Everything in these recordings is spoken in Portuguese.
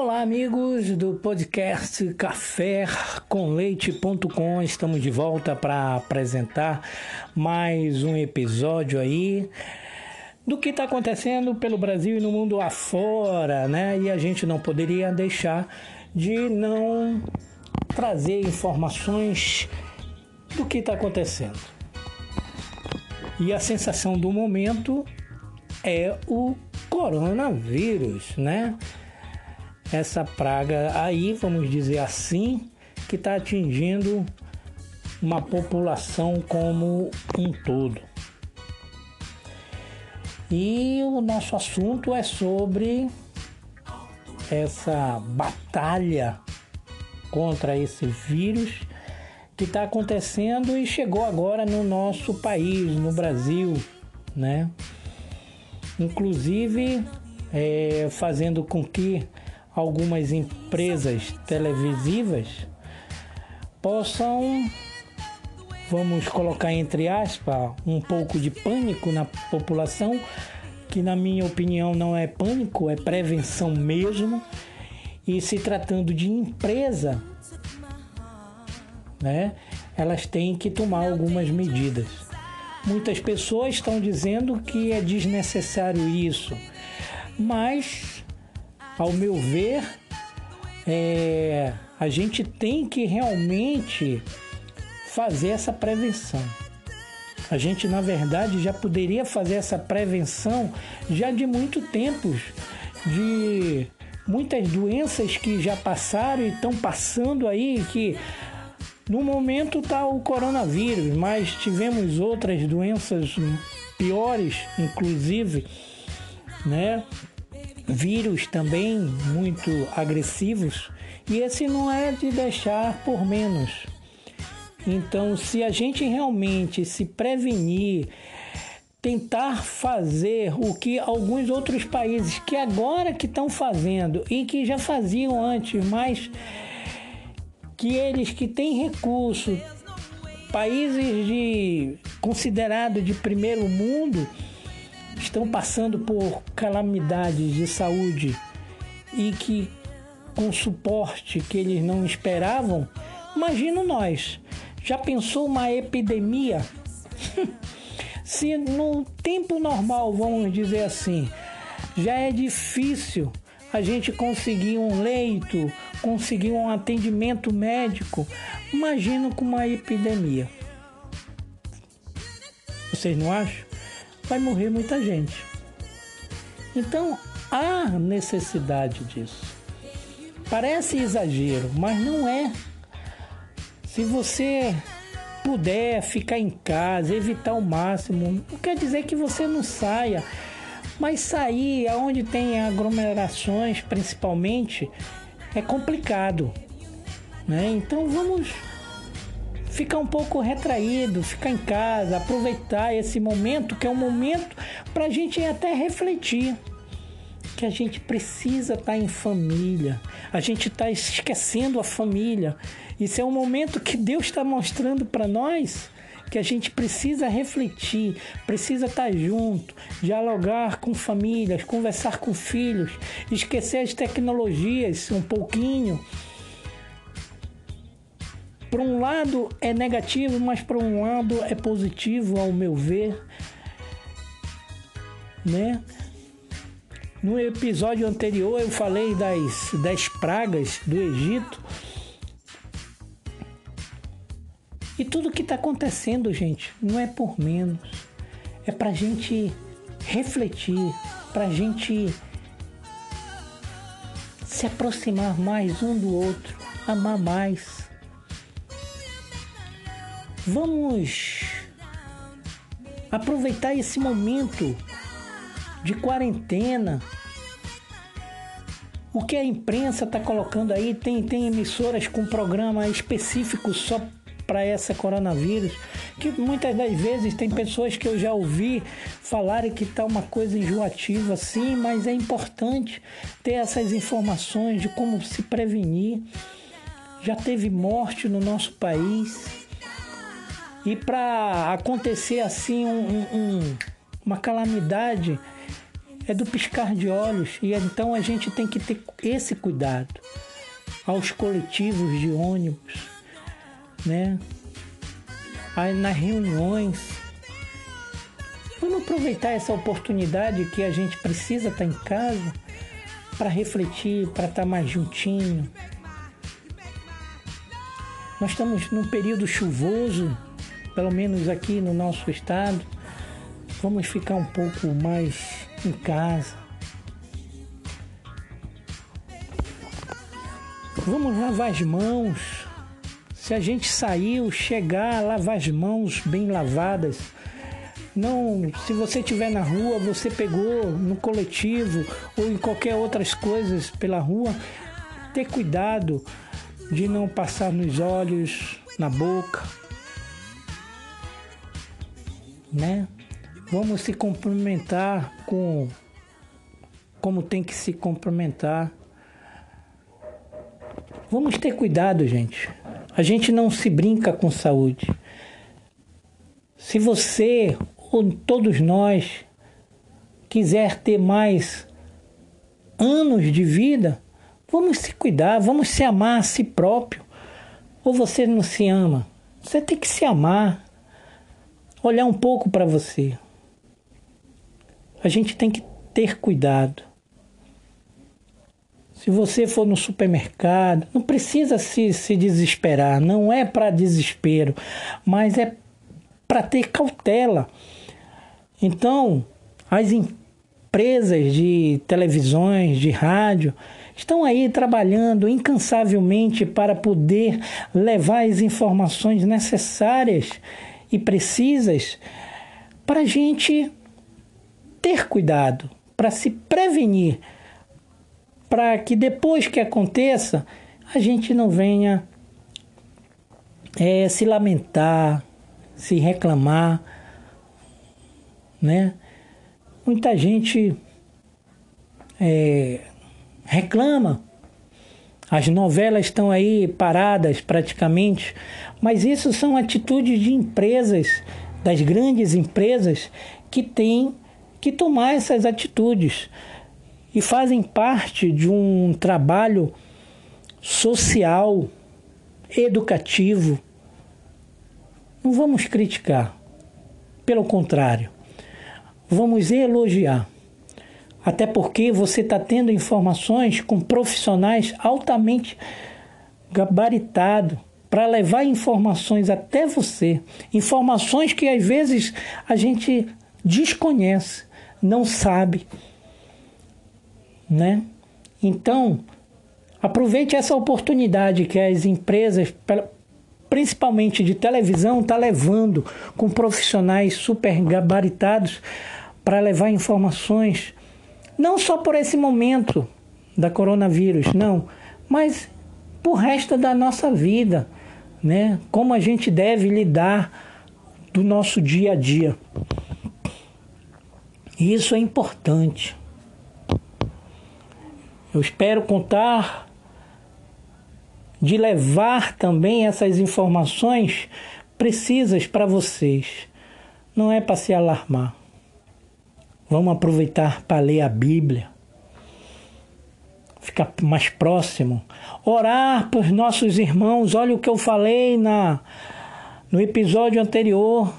Olá, amigos do podcast Café com Leite.com. Estamos de volta para apresentar mais um episódio aí do que está acontecendo pelo Brasil e no mundo afora, né? E a gente não poderia deixar de não trazer informações do que está acontecendo. E a sensação do momento é o coronavírus, né? Essa praga aí, vamos dizer assim, que está atingindo uma população como um todo. E o nosso assunto é sobre essa batalha contra esse vírus que está acontecendo e chegou agora no nosso país, no Brasil, né? Inclusive é, fazendo com que algumas empresas televisivas possam, vamos colocar entre aspas, um pouco de pânico na população, que na minha opinião não é pânico, é prevenção mesmo. E se tratando de empresa, né, elas têm que tomar algumas medidas. Muitas pessoas estão dizendo que é desnecessário isso, mas ao meu ver, é, a gente tem que realmente fazer essa prevenção. A gente, na verdade, já poderia fazer essa prevenção já de muito tempos, de muitas doenças que já passaram e estão passando aí, que no momento está o coronavírus, mas tivemos outras doenças piores, inclusive, né? Vírus também muito agressivos e esse não é de deixar por menos. Então, se a gente realmente se prevenir, tentar fazer o que alguns outros países que agora que estão fazendo e que já faziam antes, mas que eles que têm recurso, países de considerado de primeiro mundo, estão passando por calamidades de saúde e que com suporte que eles não esperavam, imagino nós. Já pensou uma epidemia? Se no tempo normal, vamos dizer assim, já é difícil a gente conseguir um leito, conseguir um atendimento médico, imagina com uma epidemia. Vocês não acham? Vai morrer muita gente. Então há necessidade disso. Parece exagero, mas não é. Se você puder ficar em casa, evitar o máximo, não quer dizer que você não saia, mas sair aonde tem aglomerações, principalmente, é complicado. Né? Então vamos ficar um pouco retraído, ficar em casa, aproveitar esse momento, que é um momento para a gente até refletir. Que a gente precisa estar tá em família, a gente está esquecendo a família. Isso é um momento que Deus está mostrando para nós que a gente precisa refletir, precisa estar tá junto, dialogar com famílias, conversar com filhos, esquecer as tecnologias um pouquinho por um lado é negativo, mas por um lado é positivo, ao meu ver, né? No episódio anterior eu falei das, das pragas do Egito. E tudo que está acontecendo, gente, não é por menos. É para gente refletir, para gente se aproximar mais um do outro, amar mais Vamos aproveitar esse momento de quarentena. O que a imprensa está colocando aí, tem, tem emissoras com programa específico só para essa coronavírus, que muitas das vezes tem pessoas que eu já ouvi falarem que está uma coisa enjoativa, sim, mas é importante ter essas informações de como se prevenir. Já teve morte no nosso país, e para acontecer assim um, um, uma calamidade, é do piscar de olhos. E então a gente tem que ter esse cuidado aos coletivos de ônibus, né? Aí nas reuniões. Vamos aproveitar essa oportunidade que a gente precisa estar em casa para refletir, para estar mais juntinho. Nós estamos num período chuvoso, pelo menos aqui no nosso estado. Vamos ficar um pouco mais em casa. Vamos lavar as mãos. Se a gente saiu, chegar, lavar as mãos bem lavadas. Não, se você estiver na rua, você pegou no coletivo ou em qualquer outras coisas pela rua, ter cuidado de não passar nos olhos, na boca, né? Vamos se cumprimentar com como tem que se cumprimentar. Vamos ter cuidado, gente. A gente não se brinca com saúde. Se você ou todos nós quiser ter mais anos de vida, vamos se cuidar, vamos se amar a si próprio. Ou você não se ama? Você tem que se amar. Olhar um pouco para você a gente tem que ter cuidado. Se você for no supermercado, não precisa se, se desesperar, não é para desespero, mas é para ter cautela. Então, as empresas de televisões, de rádio, estão aí trabalhando incansavelmente para poder levar as informações necessárias e precisas para a gente ter cuidado, para se prevenir, para que depois que aconteça a gente não venha é, se lamentar, se reclamar, né? Muita gente é, reclama, as novelas estão aí paradas praticamente, mas isso são atitudes de empresas, das grandes empresas que têm que tomar essas atitudes e fazem parte de um trabalho social, educativo. Não vamos criticar, pelo contrário, vamos elogiar. Até porque você está tendo informações com profissionais altamente gabaritados para levar informações até você, informações que às vezes a gente desconhece não sabe, né? Então, aproveite essa oportunidade que as empresas, principalmente de televisão, tá levando com profissionais super gabaritados para levar informações não só por esse momento da coronavírus, não, mas por resto da nossa vida, né? Como a gente deve lidar do nosso dia a dia. E isso é importante. Eu espero contar de levar também essas informações precisas para vocês. Não é para se alarmar. Vamos aproveitar para ler a Bíblia. Ficar mais próximo. Orar por nossos irmãos. Olha o que eu falei na no episódio anterior.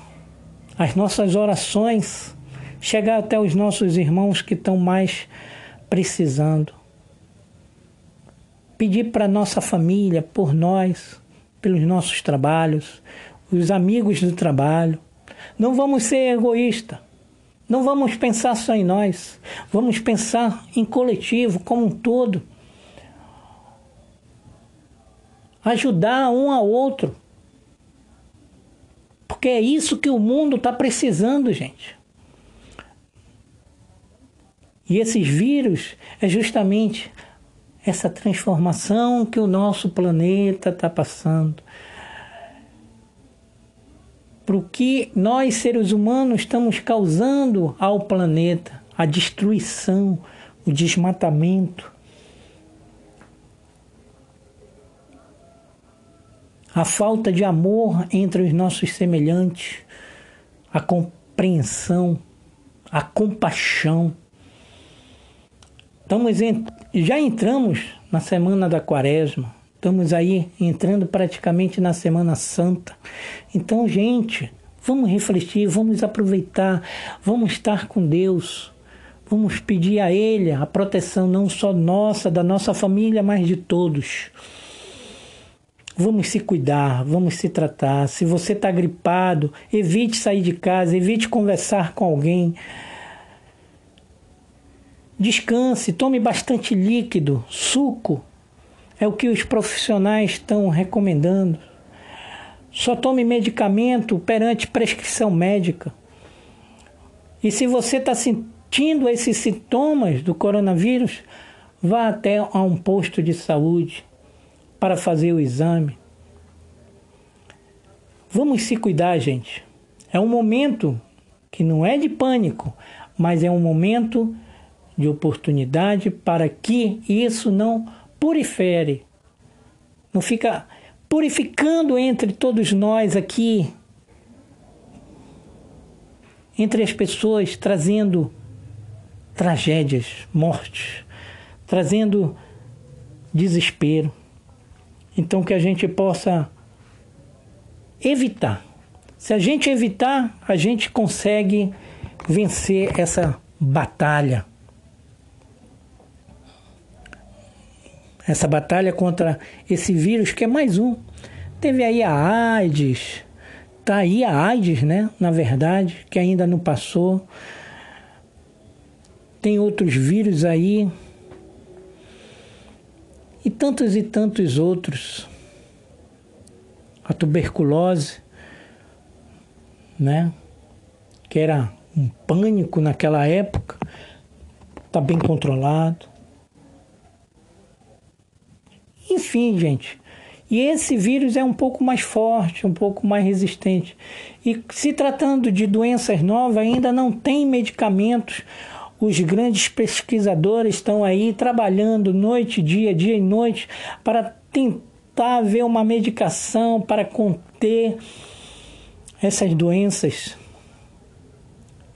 As nossas orações chegar até os nossos irmãos que estão mais precisando. Pedir para nossa família, por nós, pelos nossos trabalhos, os amigos do trabalho. Não vamos ser egoístas. Não vamos pensar só em nós. Vamos pensar em coletivo, como um todo. Ajudar um ao outro. Porque é isso que o mundo está precisando, gente. E esses vírus é justamente essa transformação que o nosso planeta está passando. Para o que nós, seres humanos, estamos causando ao planeta, a destruição, o desmatamento. A falta de amor entre os nossos semelhantes, a compreensão, a compaixão Estamos em, já entramos na semana da quaresma. Estamos aí entrando praticamente na Semana Santa. Então, gente, vamos refletir, vamos aproveitar, vamos estar com Deus. Vamos pedir a Ele a proteção não só nossa, da nossa família, mas de todos. Vamos se cuidar, vamos se tratar. Se você está gripado, evite sair de casa, evite conversar com alguém. Descanse, tome bastante líquido, suco. É o que os profissionais estão recomendando. Só tome medicamento perante prescrição médica. E se você está sentindo esses sintomas do coronavírus, vá até a um posto de saúde para fazer o exame. Vamos se cuidar, gente. É um momento que não é de pânico, mas é um momento de oportunidade para que isso não purifere, não fica purificando entre todos nós aqui, entre as pessoas, trazendo tragédias, mortes, trazendo desespero. Então que a gente possa evitar. Se a gente evitar, a gente consegue vencer essa batalha. Essa batalha contra esse vírus que é mais um. Teve aí a AIDS, tá aí a AIDS, né? Na verdade, que ainda não passou. Tem outros vírus aí. E tantos e tantos outros. A tuberculose, né? Que era um pânico naquela época. Está bem controlado. Enfim, gente. E esse vírus é um pouco mais forte, um pouco mais resistente. E se tratando de doenças novas, ainda não tem medicamentos os grandes pesquisadores estão aí trabalhando noite, dia, dia e noite para tentar ver uma medicação para conter essas doenças.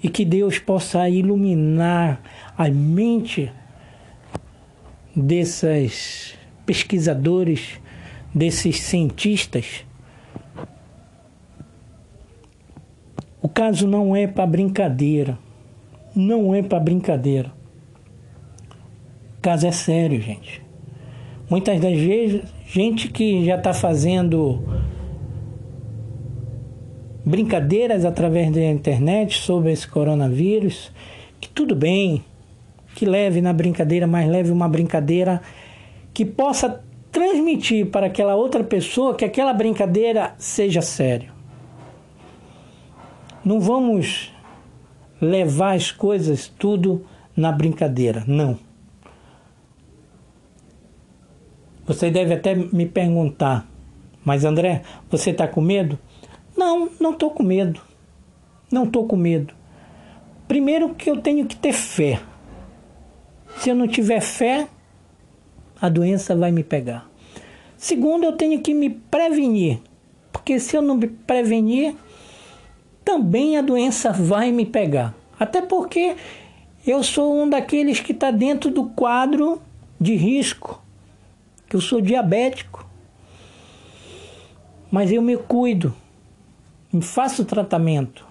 E que Deus possa iluminar a mente desses pesquisadores, desses cientistas. O caso não é para brincadeira não é para brincadeira. O caso é sério, gente. Muitas das vezes, gente que já está fazendo brincadeiras através da internet sobre esse coronavírus, que tudo bem, que leve na brincadeira, mas leve uma brincadeira que possa transmitir para aquela outra pessoa que aquela brincadeira seja sério. Não vamos levar as coisas tudo na brincadeira. Não. Você deve até me perguntar, mas André, você está com medo? Não, não estou com medo. Não estou com medo. Primeiro que eu tenho que ter fé. Se eu não tiver fé, a doença vai me pegar. Segundo, eu tenho que me prevenir. Porque se eu não me prevenir, também a doença vai me pegar. Até porque eu sou um daqueles que está dentro do quadro de risco, que eu sou diabético. Mas eu me cuido, me faço tratamento.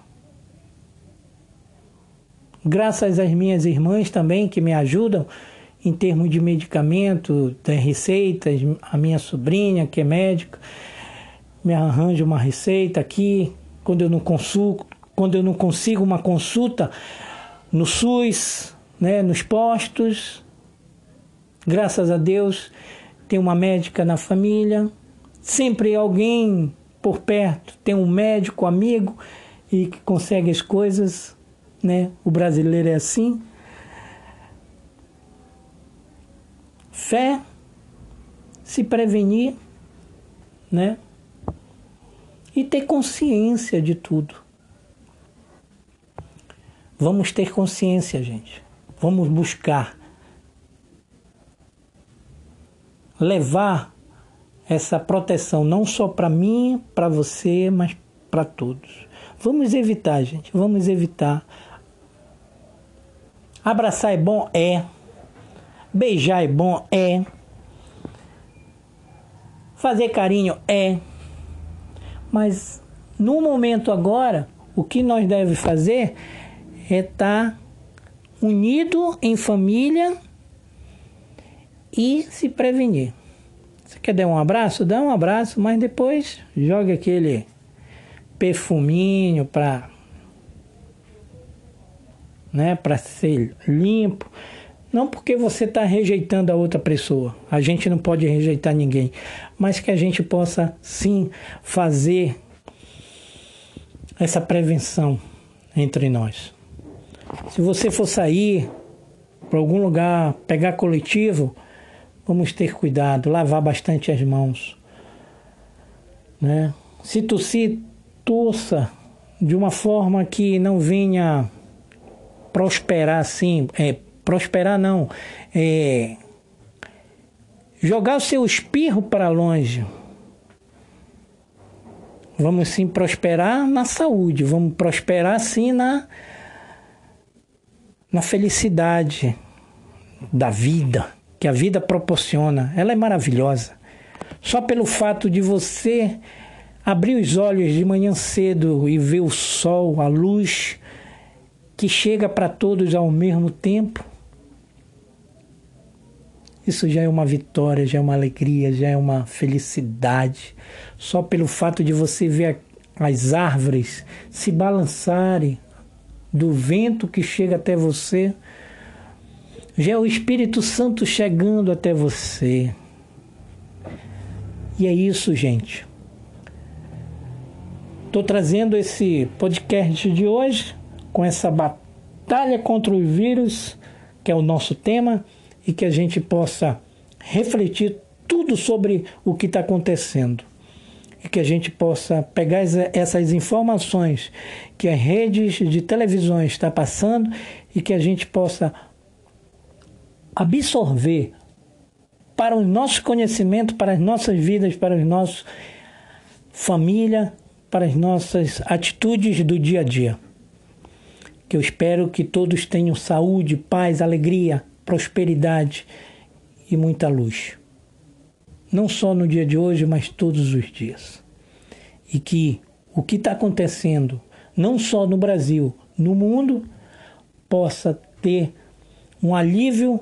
Graças às minhas irmãs também que me ajudam em termos de medicamento, das receitas, a minha sobrinha que é médica me arranja uma receita aqui, quando eu não consulto, quando eu não consigo uma consulta no SUS, né, nos postos. Graças a Deus, tem uma médica na família, sempre alguém por perto, tem um médico amigo e que consegue as coisas, né? O brasileiro é assim. Fé, se prevenir, né? e ter consciência de tudo. Vamos ter consciência, gente. Vamos buscar levar essa proteção não só para mim, para você, mas para todos. Vamos evitar, gente. Vamos evitar. Abraçar é bom? É. Beijar é bom? É. Fazer carinho? É. Mas no momento agora, o que nós devemos fazer é estar tá unido em família e se prevenir. Você quer dar um abraço? Dá um abraço, mas depois joga aquele perfuminho para né, para ser limpo. Não porque você está rejeitando a outra pessoa. A gente não pode rejeitar ninguém, mas que a gente possa sim fazer essa prevenção entre nós. Se você for sair para algum lugar, pegar coletivo, vamos ter cuidado, lavar bastante as mãos. Né? Se tossir, torça de uma forma que não venha prosperar assim, é, prosperar não, é, jogar o seu espirro para longe. Vamos sim prosperar na saúde, vamos prosperar sim na, na felicidade da vida, que a vida proporciona. Ela é maravilhosa. Só pelo fato de você abrir os olhos de manhã cedo e ver o sol, a luz que chega para todos ao mesmo tempo, isso já é uma vitória, já é uma alegria, já é uma felicidade. Só pelo fato de você ver as árvores se balançarem do vento que chega até você, já é o Espírito Santo chegando até você. E é isso, gente. Estou trazendo esse podcast de hoje com essa batalha contra o vírus, que é o nosso tema e que a gente possa refletir tudo sobre o que está acontecendo e que a gente possa pegar essas informações que as redes de televisões estão passando e que a gente possa absorver para o nosso conhecimento, para as nossas vidas, para os nossos família, para as nossas atitudes do dia a dia. Que eu espero que todos tenham saúde, paz, alegria, prosperidade e muita luz. Não só no dia de hoje, mas todos os dias. E que o que está acontecendo, não só no Brasil, no mundo, possa ter um alívio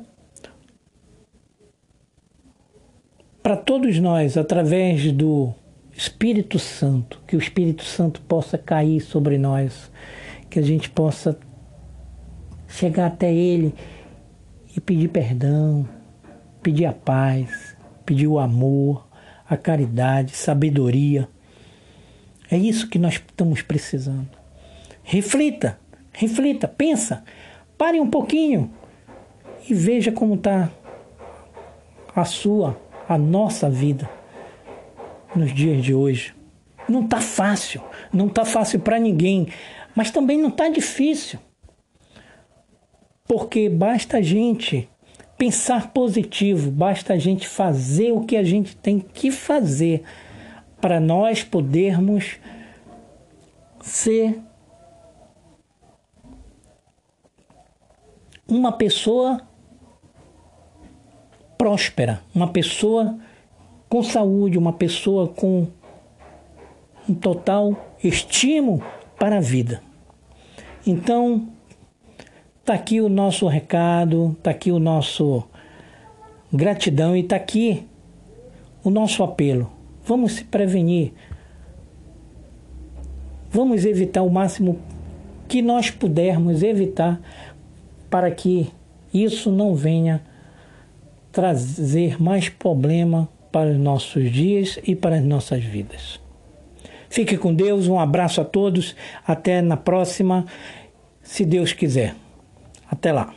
para todos nós através do Espírito Santo, que o Espírito Santo possa cair sobre nós, que a gente possa chegar até Ele e pedir perdão, pedir a paz, pedir o amor, a caridade, sabedoria. É isso que nós estamos precisando. Reflita, reflita, pensa, pare um pouquinho e veja como está a sua, a nossa vida nos dias de hoje. Não está fácil, não está fácil para ninguém, mas também não está difícil. Porque basta a gente pensar positivo, basta a gente fazer o que a gente tem que fazer para nós podermos ser uma pessoa próspera, uma pessoa com saúde, uma pessoa com um total estímulo para a vida. Então, Está aqui o nosso recado, está aqui o nosso gratidão e está aqui o nosso apelo. Vamos se prevenir. Vamos evitar o máximo que nós pudermos evitar para que isso não venha trazer mais problema para os nossos dias e para as nossas vidas. Fique com Deus, um abraço a todos, até na próxima, se Deus quiser. Até lá.